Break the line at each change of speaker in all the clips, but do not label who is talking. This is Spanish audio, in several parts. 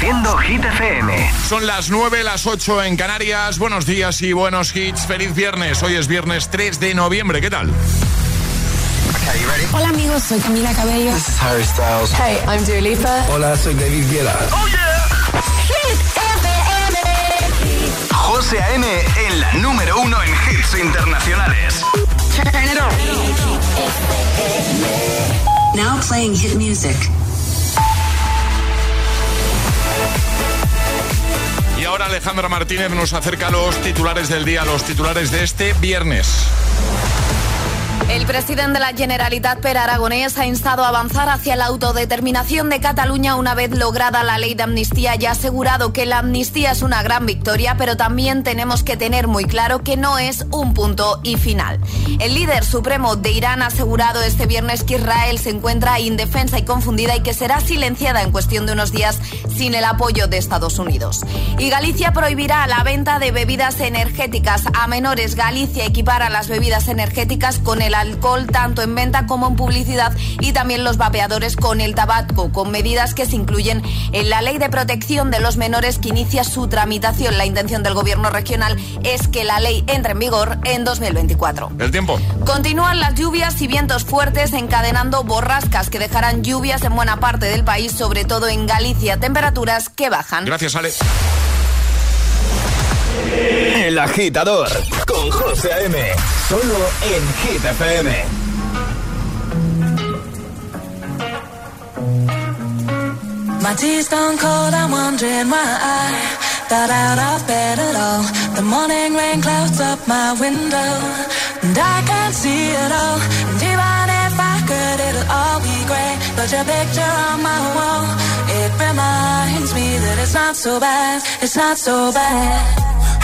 Reproduciendo Hit FM.
Son las 9, las 8 en Canarias. Buenos días y buenos hits. Feliz viernes. Hoy es viernes 3 de noviembre. ¿Qué tal?
Hola amigos, soy Camila Cabello.
This is Harry Styles.
Hey, I'm Dua Lipa.
Hola, soy David Guetta.
Oh yeah.
Hit FM.
José A.M. en la número uno en hits internacionales.
Now playing hit music.
Ahora Alejandra Martínez nos acerca los titulares del día, los titulares de este viernes.
El presidente de la Generalitat, Per Aragonés, ha instado a avanzar hacia la autodeterminación de Cataluña una vez lograda la ley de amnistía y ha asegurado que la amnistía es una gran victoria, pero también tenemos que tener muy claro que no es un punto y final. El líder supremo de Irán ha asegurado este viernes que Israel se encuentra indefensa y confundida y que será silenciada en cuestión de unos días sin el apoyo de Estados Unidos. Y Galicia prohibirá la venta de bebidas energéticas a menores. Galicia equipara las bebidas energéticas con el alcohol tanto en venta como en publicidad y también los vapeadores con el tabaco, con medidas que se incluyen en la ley de protección de los menores que inicia su tramitación. La intención del gobierno regional es que la ley entre en vigor en 2024.
El tiempo.
Continúan las lluvias y vientos fuertes encadenando borrascas que dejarán lluvias en buena parte del país, sobre todo en Galicia, temperaturas que bajan.
Gracias, Ale.
El agitador con José A.M. Solo en Hit FM.
My tea's gone cold, I'm wondering why I got out of bed at all. The morning rain clouds up my window, and I can't see it all. And even if I could, it'll all be great. But your picture on my wall, it reminds me that it's not so bad, it's not so bad.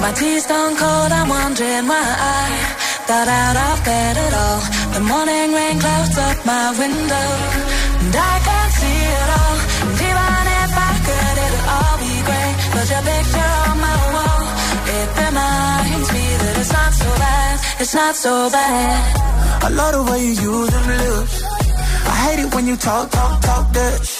My tea's gone cold, I'm wondering why I got out of bed at all. The morning rain clouds up my window, and I can't see it all. And even if I could, it'll all be great. But your picture on my wall, it reminds me that it's not so bad, it's not so bad.
I love the way you use them lips. I hate it when you talk, talk, talk that.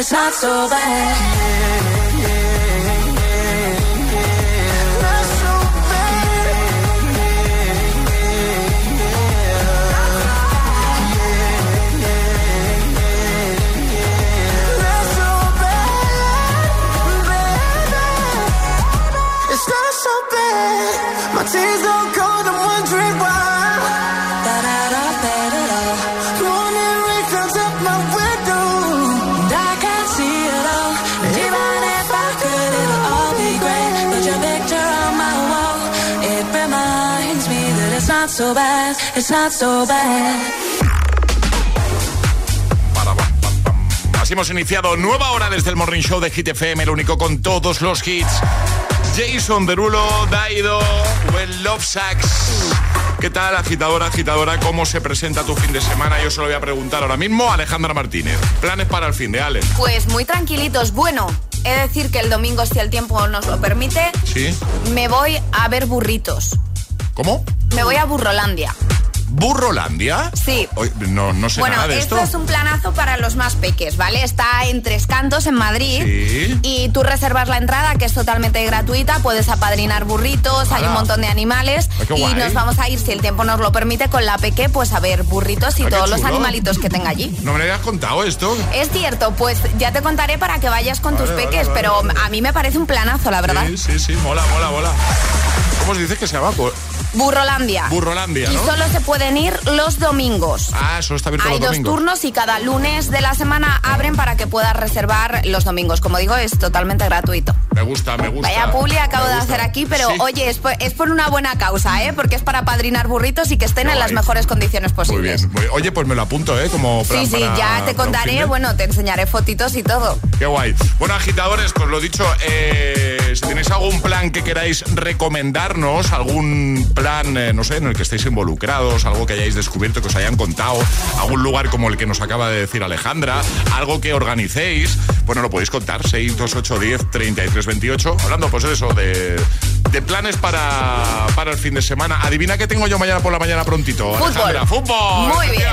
It's not so bad. Not
not so bad.
Hemos iniciado nueva hora desde el Morning Show de Hit FM, el único con todos los hits. Jason Derulo, Daido, Well Love Sax. ¿Qué tal, agitadora, agitadora? ¿Cómo se presenta tu fin de semana? Yo se lo voy a preguntar ahora mismo a Alejandra Martínez. Planes para el fin de Ale.
Pues muy tranquilitos. Bueno, he de decir que el domingo, si el tiempo nos lo permite,
¿Sí?
me voy a ver burritos.
¿Cómo?
Me voy a Burrolandia.
¿Burrolandia?
Sí.
no, no sé nada de
esto. Bueno,
esto
es un planazo para los más peques, ¿vale? Está en Tres Cantos, en Madrid.
Sí.
Y tú reservas la entrada, que es totalmente gratuita. Puedes apadrinar burritos, hay un montón de animales. y nos vamos a ir, si el tiempo nos lo permite, con la peque, pues a ver burritos y todos los animalitos que tenga allí.
¿No me lo habías contado esto?
Es cierto, pues ya te contaré para que vayas con tus peques, pero a mí me parece un planazo, la verdad.
Sí, sí, sí, mola, mola, mola. ¿Cómo se dice que se llama?
Burrolandia.
Burrolandia, ¿no?
Y solo se pueden ir los domingos.
Ah, solo está abierto
Hay
los
dos turnos y cada lunes de la semana abren para que puedas reservar los domingos. Como digo, es totalmente gratuito.
Me gusta, me gusta.
Vaya publi acabo de hacer aquí, pero oye, es por, una buena causa, ¿eh? Porque es para padrinar burritos y que estén en las mejores condiciones posibles.
Muy bien. Oye, pues me lo apunto, ¿eh? Como
Sí, sí, ya te contaré, bueno, te enseñaré fotitos y todo.
Qué guay. Bueno, agitadores, pues lo dicho, eh, si tenéis algún plan que queráis recomendarnos, algún plan, eh, no sé, en el que estéis involucrados, algo que hayáis descubierto, que os hayan contado, algún lugar como el que nos acaba de decir Alejandra, algo que organicéis, bueno, lo podéis contar, 628 10 33 28, hablando pues de eso, de, planes para, para el fin de semana. Adivina qué tengo yo mañana por la mañana prontito.
Fútbol.
fútbol.
Muy bien.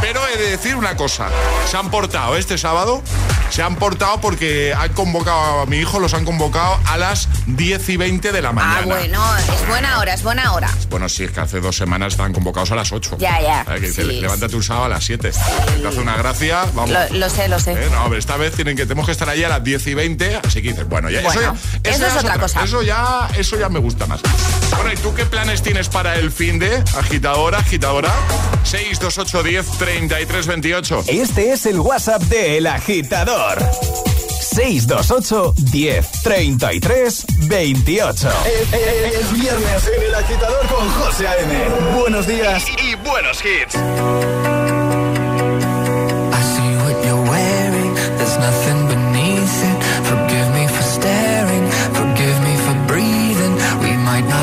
Pero he de decir una cosa, se han portado este sábado, se han portado porque han convocado a mi hijo, los han convocado a las 10 y 20 de la ah, mañana.
Ah, bueno, es buena hora, es buena hora.
Bueno, sí, es que hace dos semanas estaban convocados a las 8.
Ya, ya.
levántate un sábado a las 7. Te hace una gracia, vamos.
Lo, sé, lo sé.
Eh, no, esta vez tienen que, tenemos que estar allí a las 10 y 20, así que dices, bueno, ya,
eso, ya, eso, es otra cosa.
Eso ya, eso ya me gusta más. Bueno, ¿y tú qué planes tienes para el fin de agitadora, agitadora? 628 10 33 28.
Este es el WhatsApp de El Agitador. 628 10 33 28. Es, viernes en El Agitador con José A.M. Buenos días y, y buenos hits.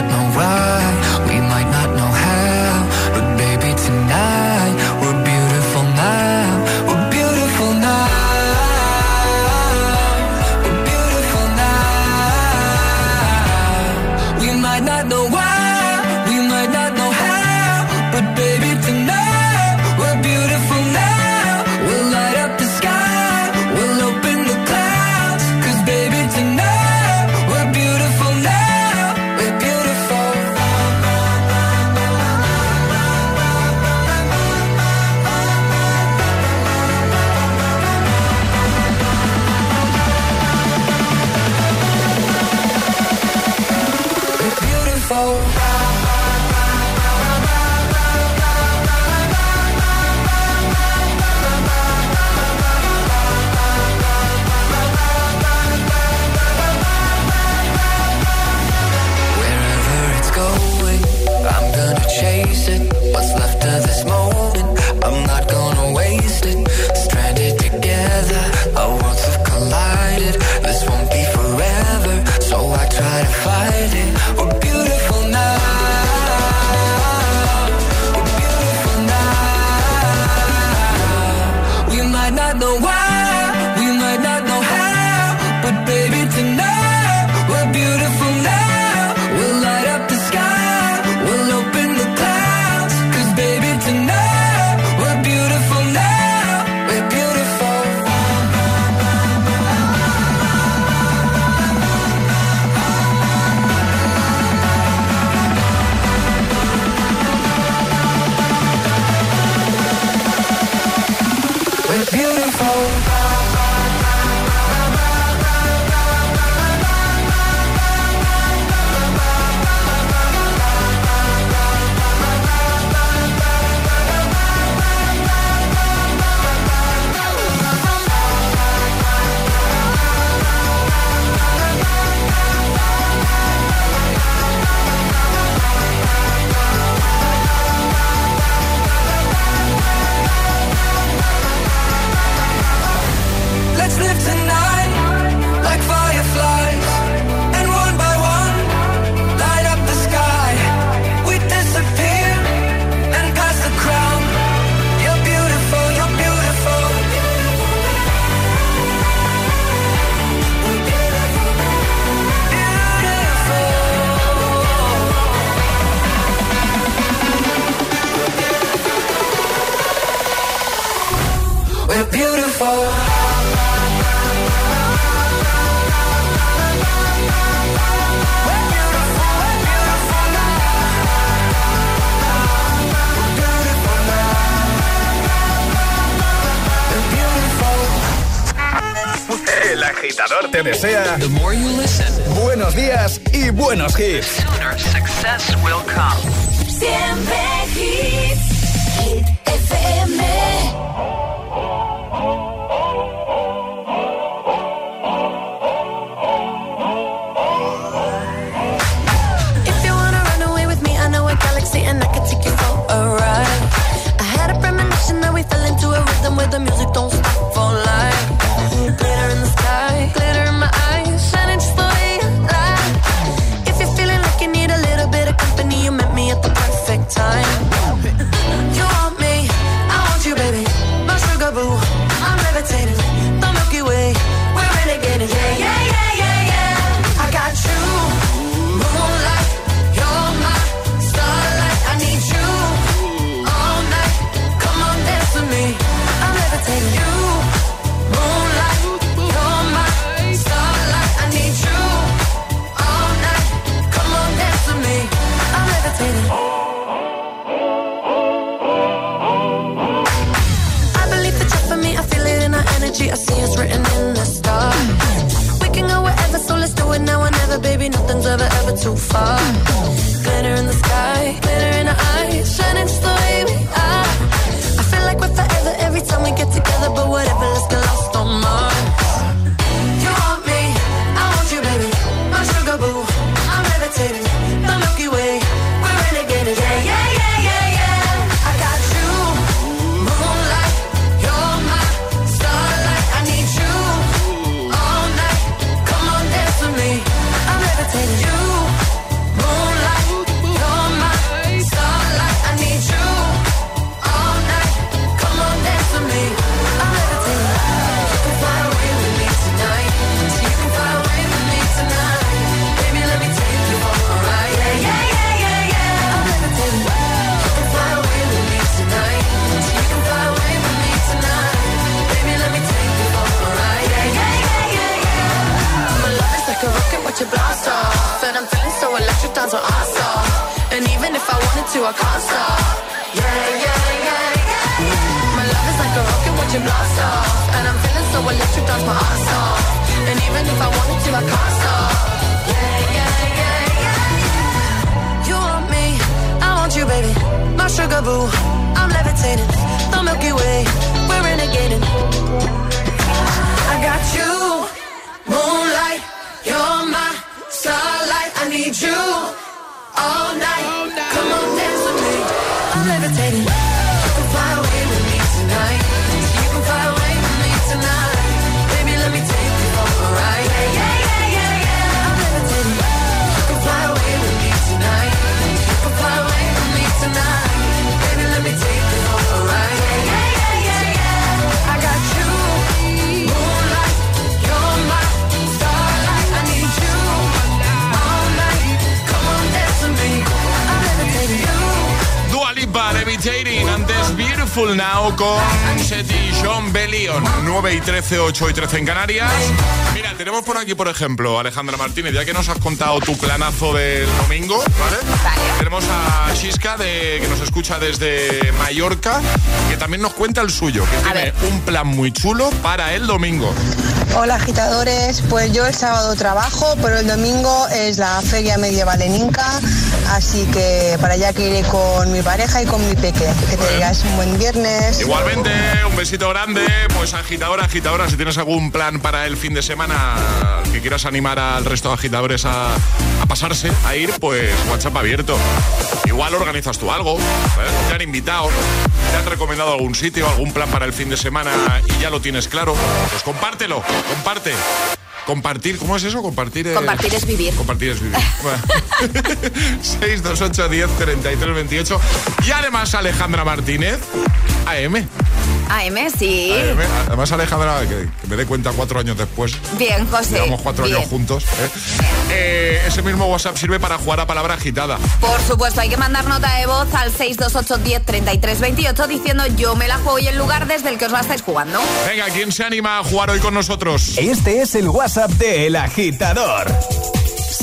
got no right.
Te desea buenos días y buenos hits.
Siempre
Lipa, Levitating, antes Beautiful Now con Seti y John Bellion. 9 y 13, 8 y 13 en Canarias. Mira, tenemos por aquí, por ejemplo, Alejandra Martínez, ya que nos has contado tu planazo del domingo, ¿vale? Tenemos a Shiska, de, que nos escucha desde Mallorca, que también nos cuenta el suyo, que tiene un plan muy chulo para el domingo.
Hola agitadores, pues yo el sábado trabajo, pero el domingo es la feria medieval en Inca, así que para allá que iré con mi pareja y con mi peque. Que te digas un buen viernes.
Igualmente, un besito grande. Pues agitadora, agitadora, si tienes algún plan para el fin de semana que quieras animar al resto de agitadores a, a pasarse, a ir, pues WhatsApp abierto. Igual organizas tú algo, ¿eh? te han invitado, te han recomendado algún sitio, algún plan para el fin de semana y ya lo tienes claro. Pues compártelo, comparte. Compartir, ¿cómo es eso? Compartir es...
Compartir es vivir.
Compartir es vivir. Bueno. 628 10 33 28. Y además Alejandra Martínez, AM.
AM, sí.
AM. Además Alejandra, que, que me dé cuenta cuatro años después.
Bien, José.
Llevamos cuatro
Bien.
años juntos. ¿eh? Eh, ese mismo WhatsApp sirve para jugar a palabra agitada.
Por supuesto, hay que mandar nota de voz al 628 10 33 28 diciendo yo me la juego y el lugar desde el que os la estáis jugando.
Venga, ¿quién se anima a jugar hoy con nosotros?
Este es el WhatsApp de El Agitador.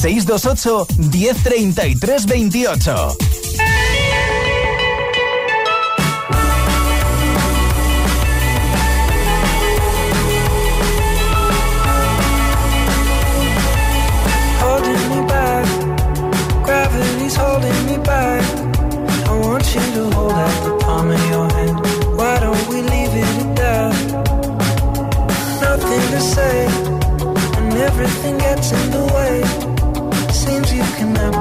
628
holding me back. I want you to hold out the palm of your hand. Why don't we leave it at that? Nothing to say, and everything gets in the way. Seems you
can never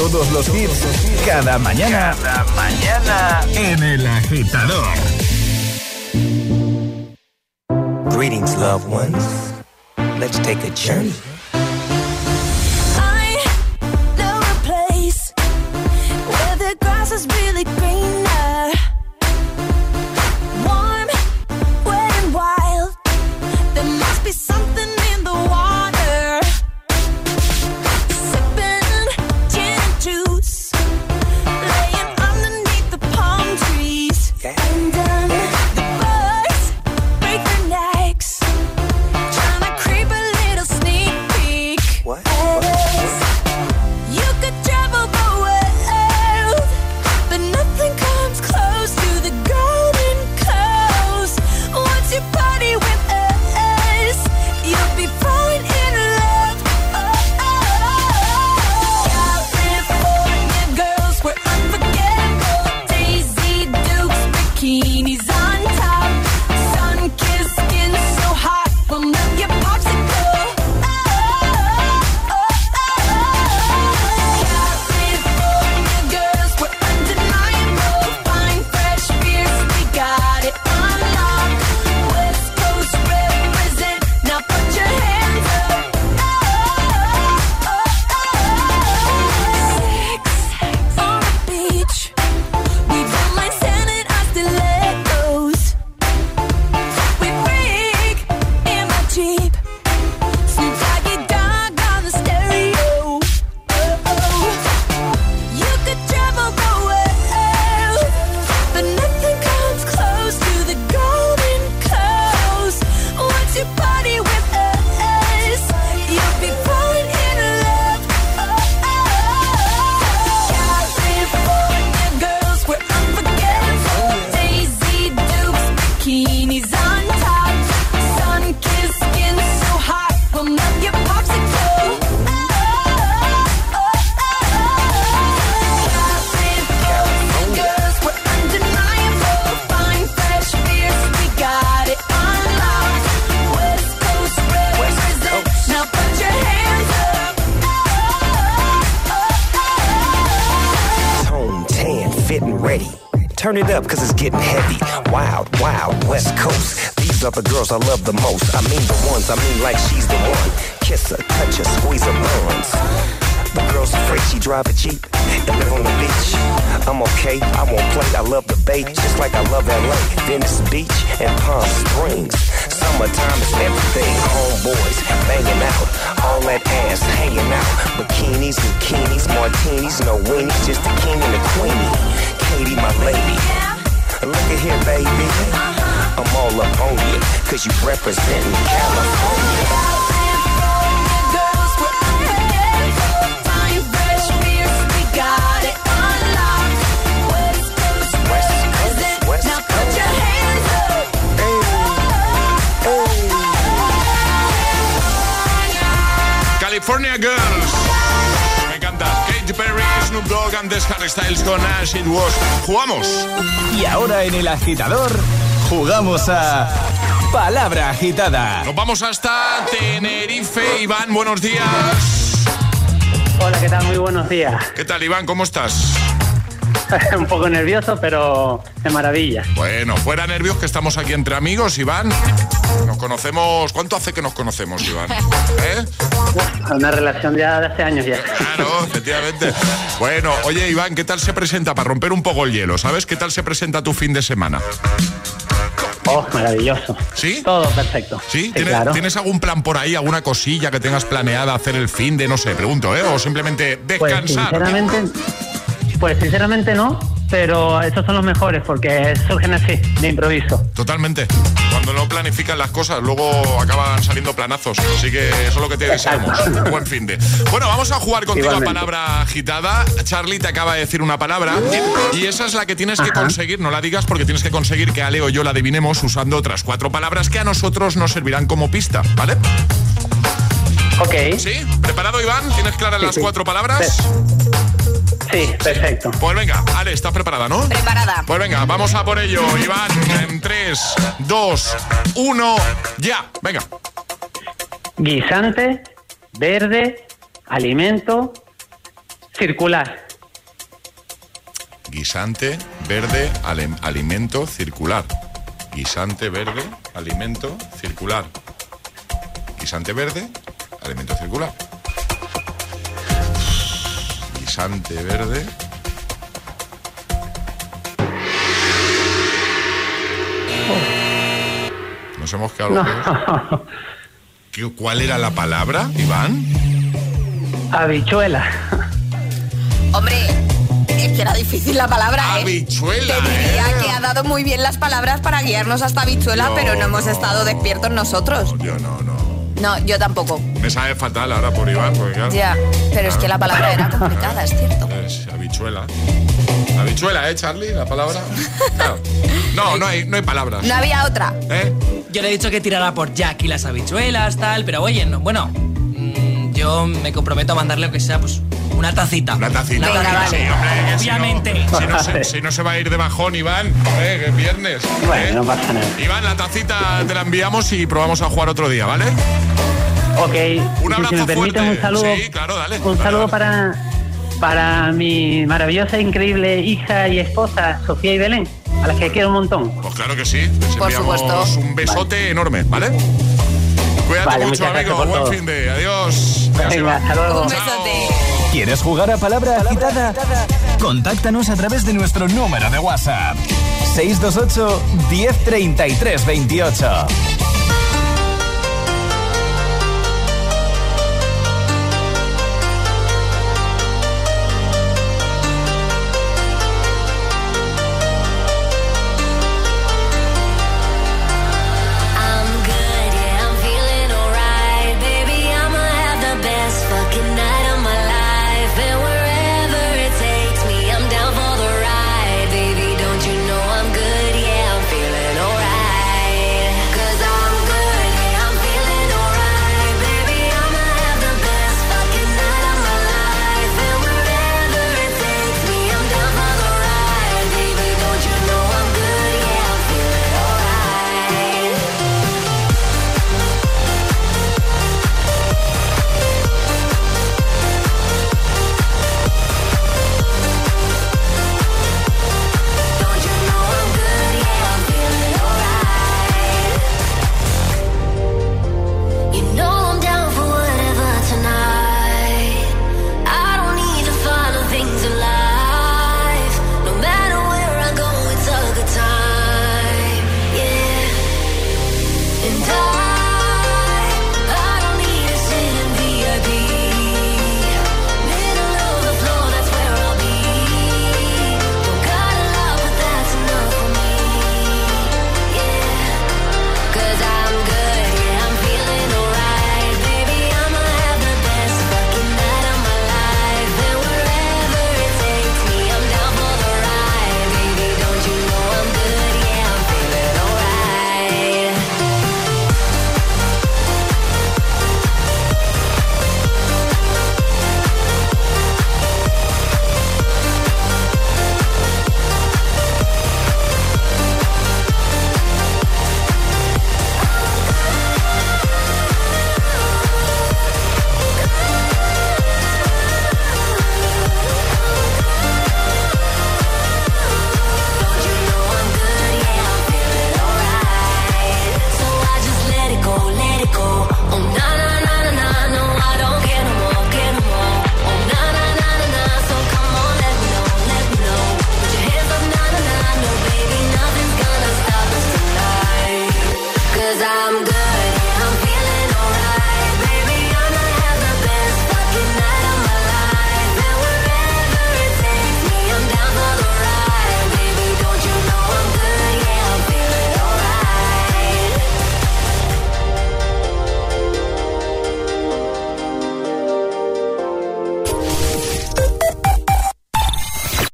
Todos los hits, cada mañana. Cada mañana en El Agitador.
Greetings, loved ones. Let's take a journey. turn it up. representing California.
Girls.
Me encanta. Katy Perry, Snoop Dogg, antes Harry Styles con Ash Acid Wash. ¡Jugamos!
Y ahora en el agitador jugamos a Palabra Agitada.
Nos vamos hasta Tenerife. Iván, buenos días.
Hola, ¿qué tal? Muy buenos días.
¿Qué tal, Iván? ¿Cómo estás?
Un poco nervioso, pero de maravilla.
Bueno, fuera nervios que estamos aquí entre amigos, Iván. Nos conocemos. ¿Cuánto hace que nos conocemos, Iván? ¿Eh?
Una relación ya de hace años ya.
Claro, efectivamente. Bueno, oye, Iván, ¿qué tal se presenta para romper un poco el hielo? ¿Sabes qué tal se presenta tu fin de semana?
Oh, maravilloso.
¿Sí?
Todo perfecto.
¿Sí? ¿Tienes, ¿Tienes algún plan por ahí, alguna cosilla que tengas planeada hacer el fin de, no sé, pregunto, ¿eh? O simplemente
Pues
descansar.
sinceramente, pues sinceramente no, pero estos son los mejores porque surgen así, de improviso.
Totalmente. Cuando no planifican las cosas, luego acaban saliendo planazos. Así que eso es lo que te deseamos. Buen fin de. Bueno, vamos a jugar contigo
Igualmente.
a palabra agitada. Charlie te acaba de decir una palabra y esa es la que tienes que conseguir. No la digas porque tienes que conseguir que Ale o yo la adivinemos usando otras cuatro palabras que a nosotros nos servirán como pista, ¿vale?
Ok.
¿Sí? ¿Preparado, Iván? ¿Tienes claras
Sí,
las
sí.
cuatro palabras?
Sí, perfecto.
Pues venga, Ale, ¿estás preparada, no?
Preparada.
Pues venga, vamos a por ello, Iván. En 3, 2, 1, ya. Venga.
Guisante, verde, alimento, circular.
Guisante, verde, ale- alimento, circular. Guisante, verde, alimento, circular. Guisante verde, alimento circular. Guisante verde. Nos hemos quedado
No.
locos. ¿Qué- ¿Cuál era la palabra, Iván?
Habichuela.
Hombre, es que era difícil la palabra, ¿eh?
Habichuela,
Te diría
¿eh?
que ha dado muy bien las palabras para guiarnos hasta habichuela,
No,
pero no hemos
no.
estado despiertos nosotros.
Yo no, no.
No, yo tampoco.
Me sabe fatal ahora por Iván, porque claro.
Ya, pero es que la palabra era complicada, es cierto.
Es habichuela. Habichuela, ¿eh, Charlie? La palabra. Claro. No, no hay, no hay palabras.
No había otra.
¿Eh?
Yo le he dicho que tirara por Jack y las habichuelas, tal, pero oye, no, bueno, mm, yo me comprometo a mandarle aunque sea pues una tacita.
Una tacita.
Una
Venga,
tacita.
vale.
Sí, hombre, que si no-
Obviamente.
Si no, se, si no se va a ir de bajón, Iván, ¿eh? que es viernes.
Bueno,
¿eh?
no pasa nada.
Iván, la tacita te la enviamos y probamos a jugar otro día, ¿vale?
Ok.
Un abrazo
si me permiten
fuerte.
un saludo.
Sí, claro, dale.
Un
Dale,
saludo
dale.
para, para mi maravillosa e increíble hija y esposa, Sofía y Belén, a las que quiero un montón.
Pues claro que sí. Les
Por supuesto.
un besote enorme, ¿vale? Cuídate
Vale,
mucho,
muchas gracias
amigo.
por
Buen
todo.
fin de. Adiós.
Venga, hasta luego.
Un besote.
¿Quieres jugar a Palabra Agitada? Contáctanos a través de nuestro número de WhatsApp. 628 1033 28.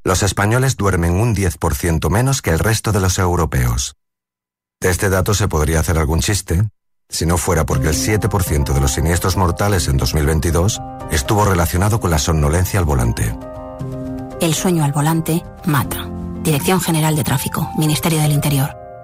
Los españoles duermen un 10% menos que el resto de los europeos. De este dato se podría hacer algún chiste, si no fuera porque el 7% de los siniestros mortales en 2022 estuvo relacionado con la somnolencia al volante.
El sueño al volante mata. Dirección General de Tráfico, Ministerio del Interior.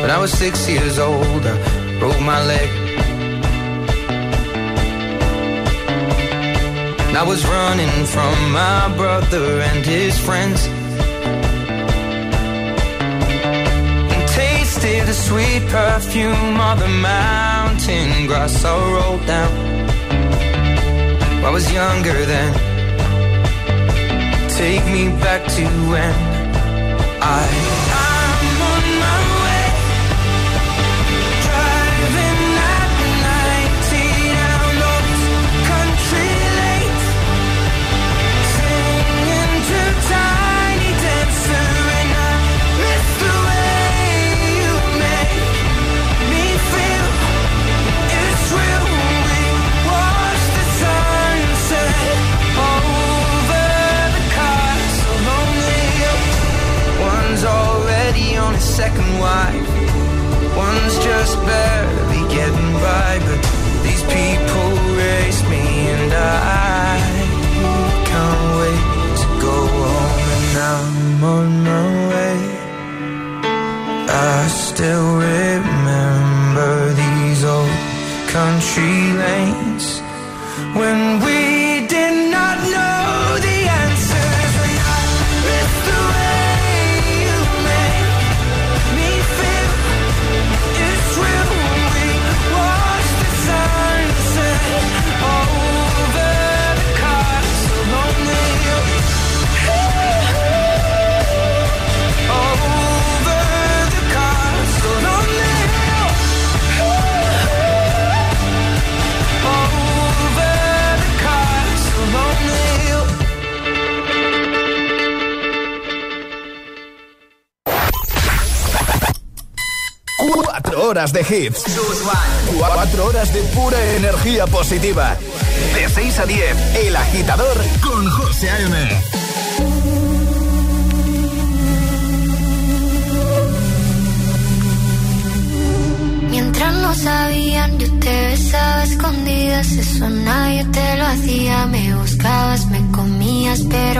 When I was six years old, I broke my leg. And I was running from my brother and his friends. And tasted the sweet perfume of the mountain grass I rolled down. I was younger then. Take me back to when
horas de hits. Cuatro horas de pura energía positiva. De 6 a 10, El Agitador con José A.M.
Mientras no sabían, yo te besaba escondidas. Eso nadie te lo hacía. Me buscabas, me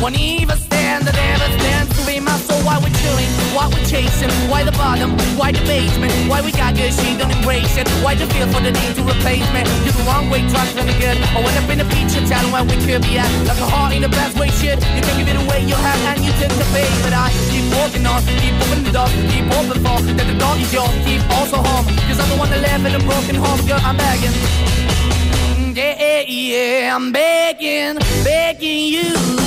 Won't even stand, that ever stands to be my soul. Why we're chilling, why we're chasing, why the bottom, why the basement, why we got good, she don't embrace it. Why the feel for the need to replace me? You're the wrong way, trying to be good. I went up in the feature, telling where we could be at. Like a heart in the best way, shit. You can give it away, you have, and you take the bait. But I keep walking on, keep opening the keep open for that the dog is yours, keep also home. Cause I'm the one that live in a broken home, girl, I'm begging. Yeah, yeah, I'm begging, begging you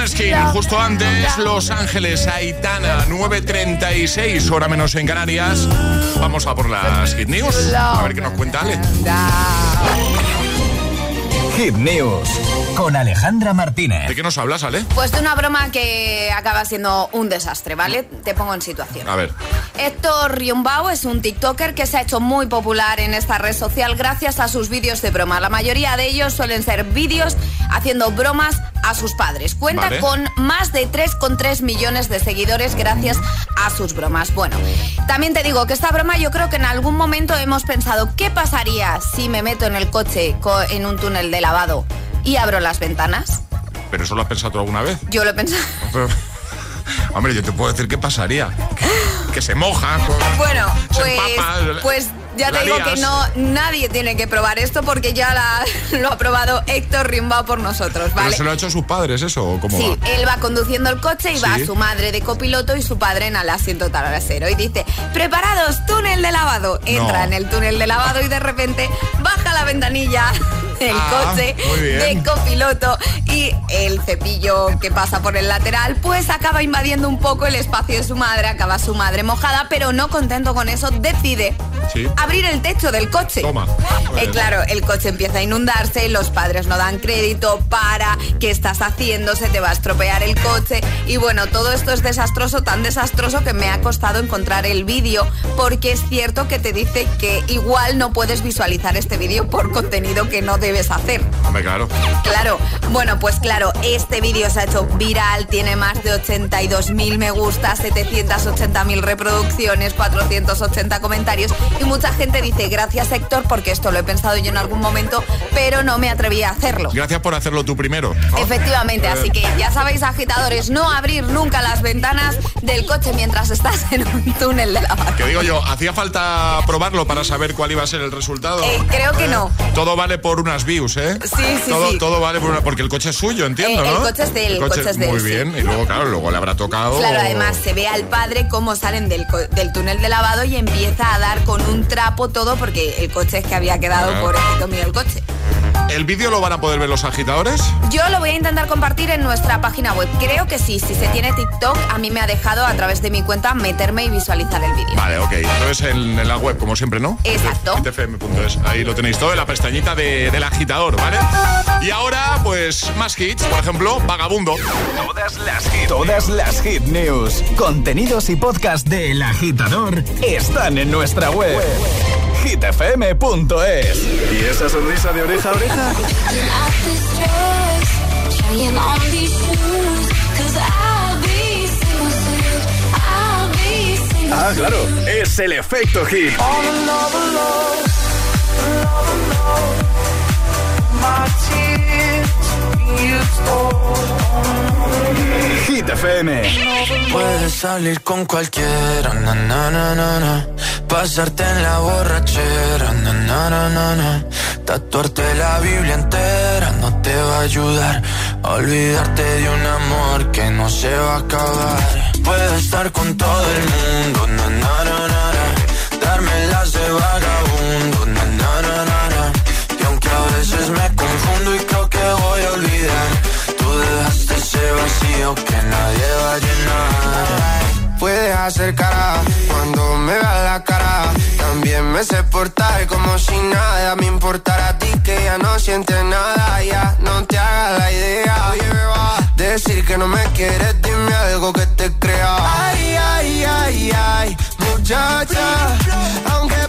Moneskin, justo antes Los Ángeles, Aitana, 9.36, hora menos en Canarias. Vamos a por las Hit News, a ver qué nos cuenta Ale.
Hit News con Alejandra Martínez.
¿De qué nos hablas, Ale?
Pues de una broma que acaba siendo un desastre, ¿vale? Te pongo en situación.
A ver.
Héctor Riumbao es un TikToker que se ha hecho muy popular en esta red social gracias a sus vídeos de broma. La mayoría de ellos suelen ser vídeos haciendo bromas a sus padres. Cuenta
Vale.
con más de 3,3 millones de seguidores gracias a sus bromas. Bueno, también te digo que esta broma yo creo que en algún momento hemos pensado, ¿qué pasaría si me meto en el coche co- en un túnel de lavado y abro las ventanas?
¿Pero eso lo has pensado tú alguna vez?
Yo lo he pensado.
Pero- Hombre, yo te puedo decir qué pasaría. Que, que se moja. con-
Bueno,
se
pues,
empapa,
pues ya te digo
lías.
que no nadie tiene que probar esto porque ya la- lo ha probado Héctor Rimbaud por nosotros,
¿Pero se lo ha hecho a sus padres eso cómo
Sí,
va?
él va conduciendo el coche y va
Sí.
su madre de copiloto y su padre en el asiento trasero y dice, preparados, túnel de lavado. Entra
No.
en el túnel de lavado y de repente baja la ventanilla del
Ah,
coche de copiloto y el cepillo que pasa por el lateral pues acaba invadiendo un poco el espacio de su madre, acaba su madre mojada, pero no contento con eso, decide
Sí.
abrir el techo del coche.
Toma.
Eh, claro, el coche empieza a inundarse, los padres no dan crédito, para, ¿qué estás haciendo? Se te va a estropear el coche. Y bueno, todo esto es desastroso, tan desastroso que me ha costado encontrar el vídeo, porque es cierto que te dice que igual no puedes visualizar este vídeo por contenido que no debes hacer.
Hombre, claro.
Claro, bueno, pues claro, este vídeo se ha hecho viral, tiene más de 82.000 me gusta, 780.000 reproducciones, 480 comentarios y mucha gente dice gracias Héctor porque esto lo he pensado yo en algún momento, pero no me atreví a hacerlo.
Gracias por hacerlo tú primero.
Efectivamente,
Eh,
así que ya sabéis agitadores, no abrir nunca las ventanas del coche mientras estás en un túnel de lavado.
Que digo yo, ¿hacía falta probarlo para saber cuál iba a ser el resultado?
Eh, creo que no.
Todo vale por views, ¿eh?
Sí, sí,
todo,
sí.
todo vale por una... Porque el coche es suyo, entiendo,
Eh, el
¿no?
coche es de él, el coche es de
Muy
él, sí.
bien. Y luego, claro, luego le habrá tocado...
Claro, además se ve al padre cómo salen del, del túnel de lavado y empieza a dar con un trapo todo porque el coche es que había quedado
Ah.
pobrecito mío el coche.
¿El vídeo lo van a poder ver los agitadores?
Yo lo voy a intentar compartir en nuestra página web. Creo que sí, si se tiene TikTok, a mí me ha dejado a través de mi cuenta meterme y visualizar el vídeo.
Vale, ok. Entonces en, en la web, como siempre, ¿no?
Exacto.
itfm.es. Ahí lo tenéis todo en la pestañita de- del agitador, ¿vale? Y ahora, pues, más hits. Por ejemplo, Vagabundo.
Todas las hit, todas las hit news, contenidos y podcast de El Agitador están en nuestra web. hitfm.es. ¿Y esa sonrisa de oreja a oreja? Ah, claro, es el efecto hit. Hit FM.
Puedes salir con cualquiera, na, na, na, na, na. Pasarte en la borrachera, na, na, na, na, na. Tatuarte la Biblia entera no te va a ayudar. a Olvidarte de un amor que no se va a acabar. Puedes estar con todo el mundo, na, na, na, na, na. Darme las de vagabundo, me confundo y creo que voy a olvidar, tú dejaste ese vacío que nadie va a llenar.
Puedes hacer cara cuando me veas la cara. También me sé portar como si nada me importara a ti que ya no sientes nada. Ya no te hagas la idea. Oye, me va a decir que no me quieres, dime algo que te crea. Ay, ay, ay, ay, muchacha. Aunque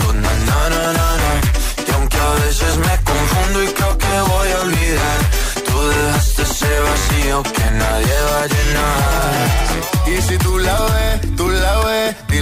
y creo que voy a olvidar, tú dejaste ese vacío que nadie va a llenar. Y si tú la ves, tú la ves,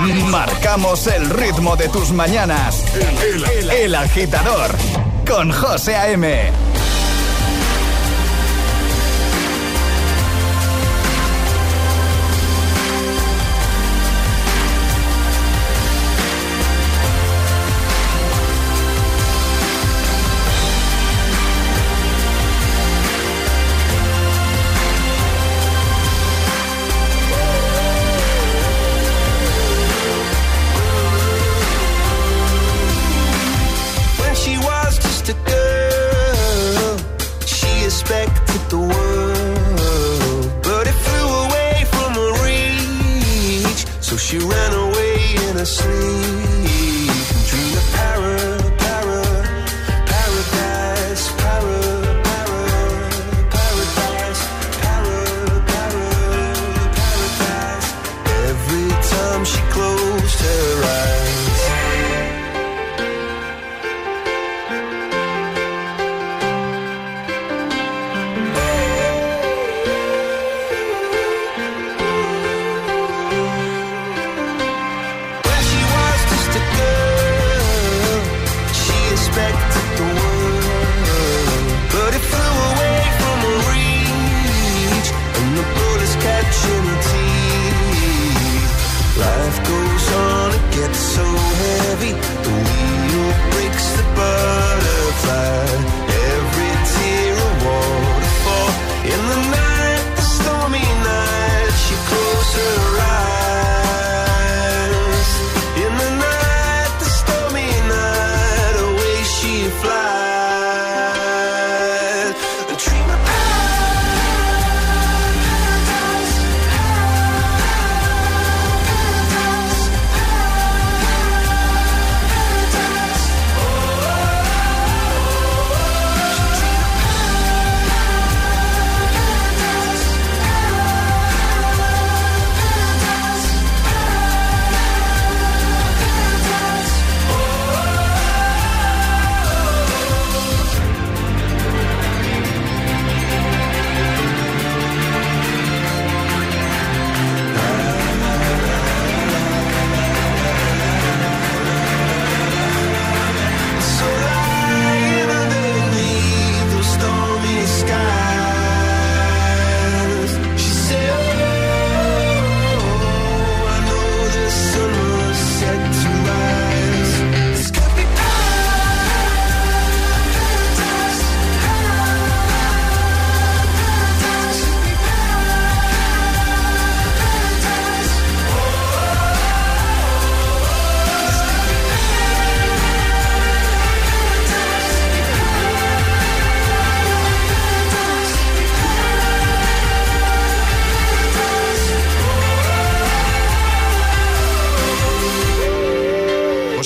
Marcamos el ritmo de tus mañanas. El, el- agitador con José A.M.
asleep.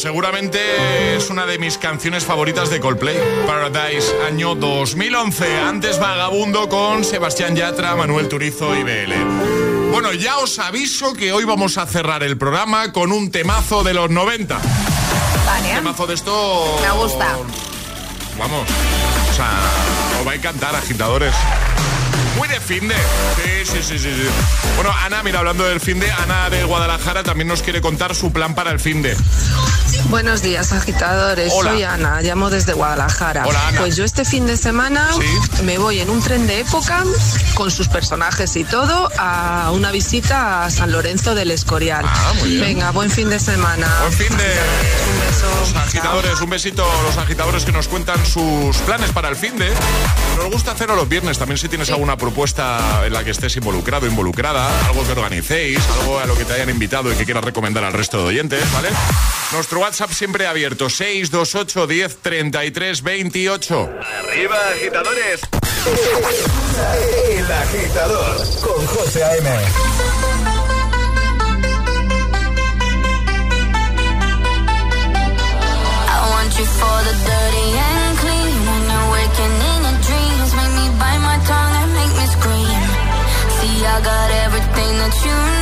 Seguramente es una de mis canciones favoritas de Coldplay, Paradise, año 2011. Antes Vagabundo con Sebastián Yatra, Manuel Turizo y BL. Bueno, ya os aviso que hoy vamos a cerrar el programa con un temazo de los 90.
Vale.
Un temazo de esto...
Me gusta.
Vamos, o sea, os va a encantar, agitadores.
De fin de. Sí, sí, sí, sí, sí. Bueno, Ana, mira, hablando del fin de, Ana de Guadalajara también nos quiere contar su plan para el fin de.
Buenos días, agitadores.
Hola.
Soy Ana, llamo desde Guadalajara.
Hola, Ana.
Pues yo este fin de semana me voy en un tren de época con sus personajes y todo a una visita a San Lorenzo del Escorial.
Ah, muy bien.
Venga, buen fin de semana.
Buen fin de. Los agitadores, un besito los agitadores que nos cuentan sus planes para el fin de. Nos gusta hacerlo los viernes. También si tienes alguna propuesta en la que estés involucrado, involucrada, algo que organicéis, algo a lo que te hayan invitado y que quieras recomendar al resto de oyentes, ¿vale? Nuestro WhatsApp siempre abierto: 628 10 33 28.
Arriba, agitadores. El agitador con José A.M.
I want you for the dirty got everything that you need.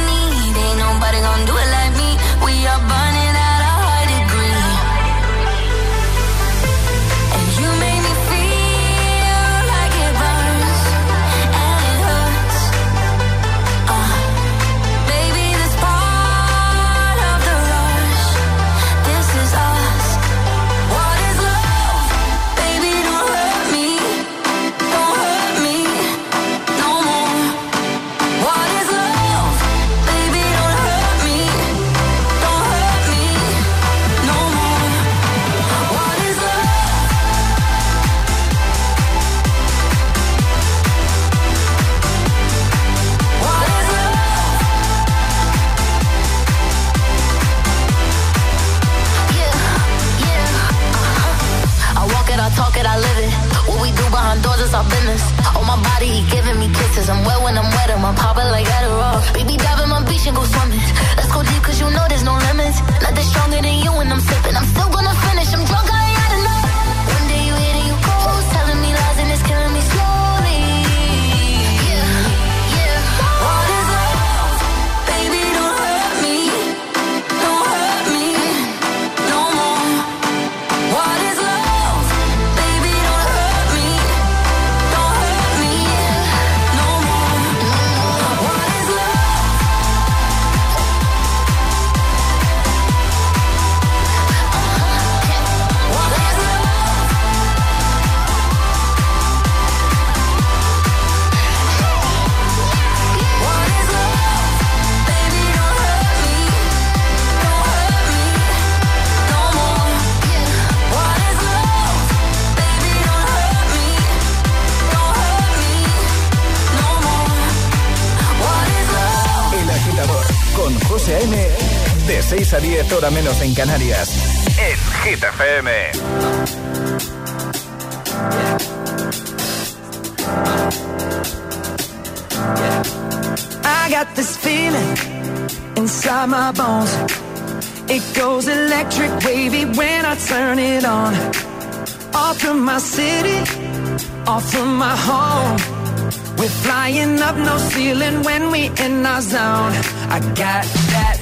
Hora menos en Canarias. En Hit FM.
I got this feeling inside my bones. It goes electric wavy when I turn it on. Off from my city, off from my home. We're flying up no ceiling when we in our zone. I got that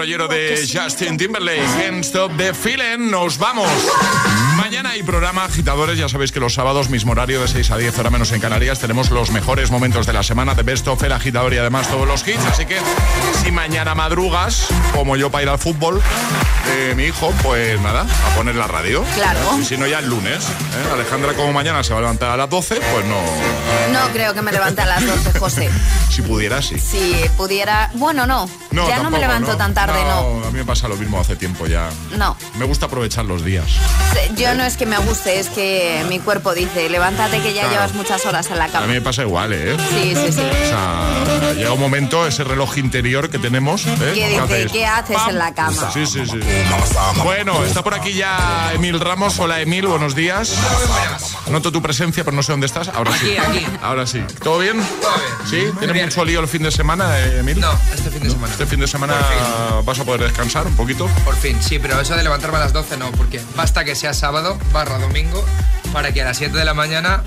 rollero de Justin Timberlake. Can't Stop the Feeling. Nos vamos. Mañana hay programa Agitadores. Ya sabéis que los sábados, mismo horario de 6 a 10, hora menos en Canarias, tenemos los mejores momentos de la semana de Best of el Agitador y además todos los hits. Así que si mañana madrugas, como yo para ir al fútbol, de mi hijo, pues nada, a poner la radio.
Claro.
Y si no, ya el lunes. ¿eh? Alejandra, como mañana se va a levantar a las 12, pues no.
No creo que me levante a las 12, José.
Si pudiera, sí.
Si pudiera. Bueno, no.
No,
ya no me
tampoco,
levanto tan tarde, no.
A mí me pasa lo mismo hace tiempo ya.
No.
Me gusta aprovechar los días.
Yo no es que me guste, es que mi cuerpo dice, levántate que ya
Claro.
llevas muchas horas en la
A mí
cama.
me pasa igual, ¿eh?
Sí, sí, sí.
O sea, llega un momento, ese reloj interior que tenemos. ¿eh?
Que dice,
haces?
¿qué haces en la cama?
Sí, sí, sí. Bueno, está por aquí ya Emil Ramos. Hola, Emil, buenos días. Noto tu presencia, pero no sé dónde estás. Ahora sí.
Aquí, aquí.
Ahora sí. ¿Todo bien?
Todo bien.
¿Sí? ¿Tienes mucho lío el fin de semana, eh, Emil?
No, este fin de semana.
Este fin de semana vas a poder descansar un poquito.
Por fin, sí, pero eso de levantarme a las 12 no, porque basta que sea sábado barra domingo para que a las 7 de la mañana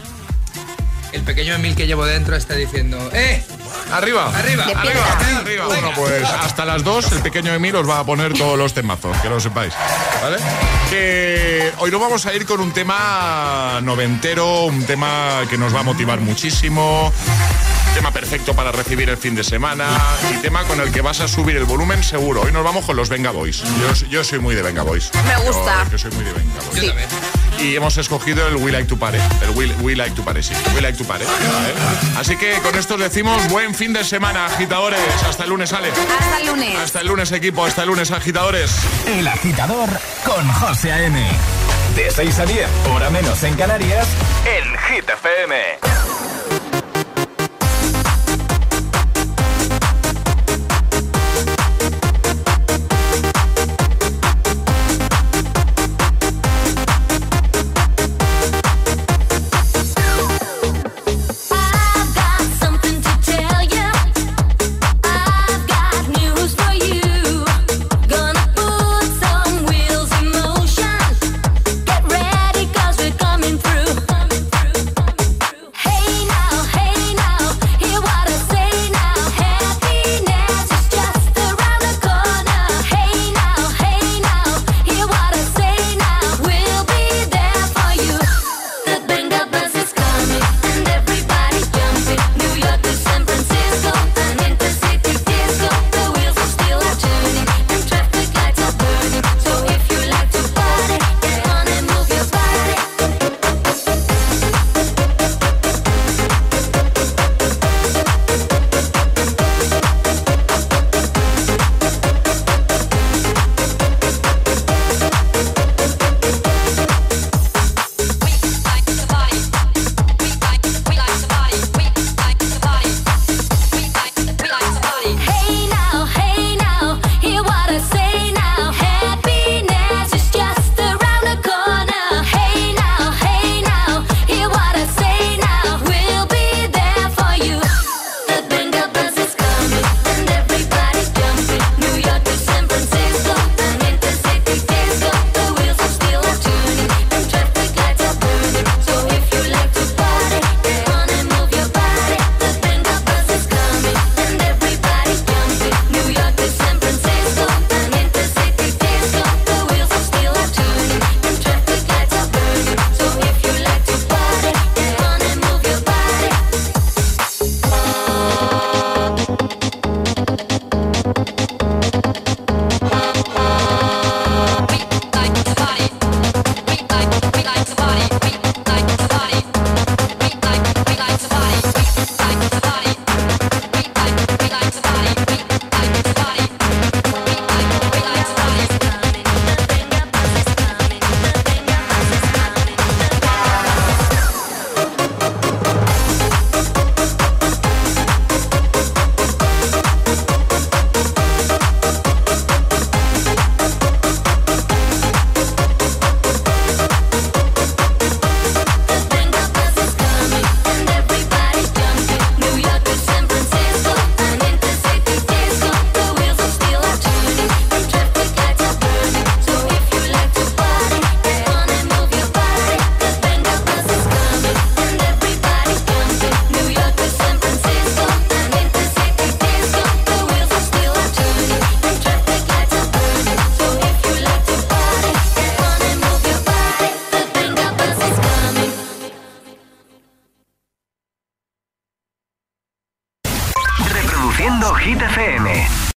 el pequeño Emil que llevo dentro esté diciendo ¡Eh!
Arriba.
Arriba.
Arriba, arriba, arriba. Bueno, pues hasta las 2 el pequeño Emil os va a poner todos los temazos, que lo sepáis. ¿Vale? Que hoy nos vamos a ir con un tema noventero, un tema que nos va a motivar muchísimo. Tema perfecto para recibir el fin de semana y tema con el que vas a subir el volumen seguro. Hoy nos vamos con los Venga Boys. Yo, yo soy muy de Venga Boys.
Me gusta.
Yo, yo soy muy de Venga Boys. Y hemos escogido el We Like to Pare. El We, We Like to Pare, sí. We Like to Pare. ¿vale? Así que con esto os decimos buen fin de semana, agitadores. Hasta el lunes, Ale.
Hasta el lunes.
Hasta el lunes, equipo. Hasta el lunes, agitadores.
El agitador con José A.M. De 6 a 10, hora menos en Canarias, en Hit FM.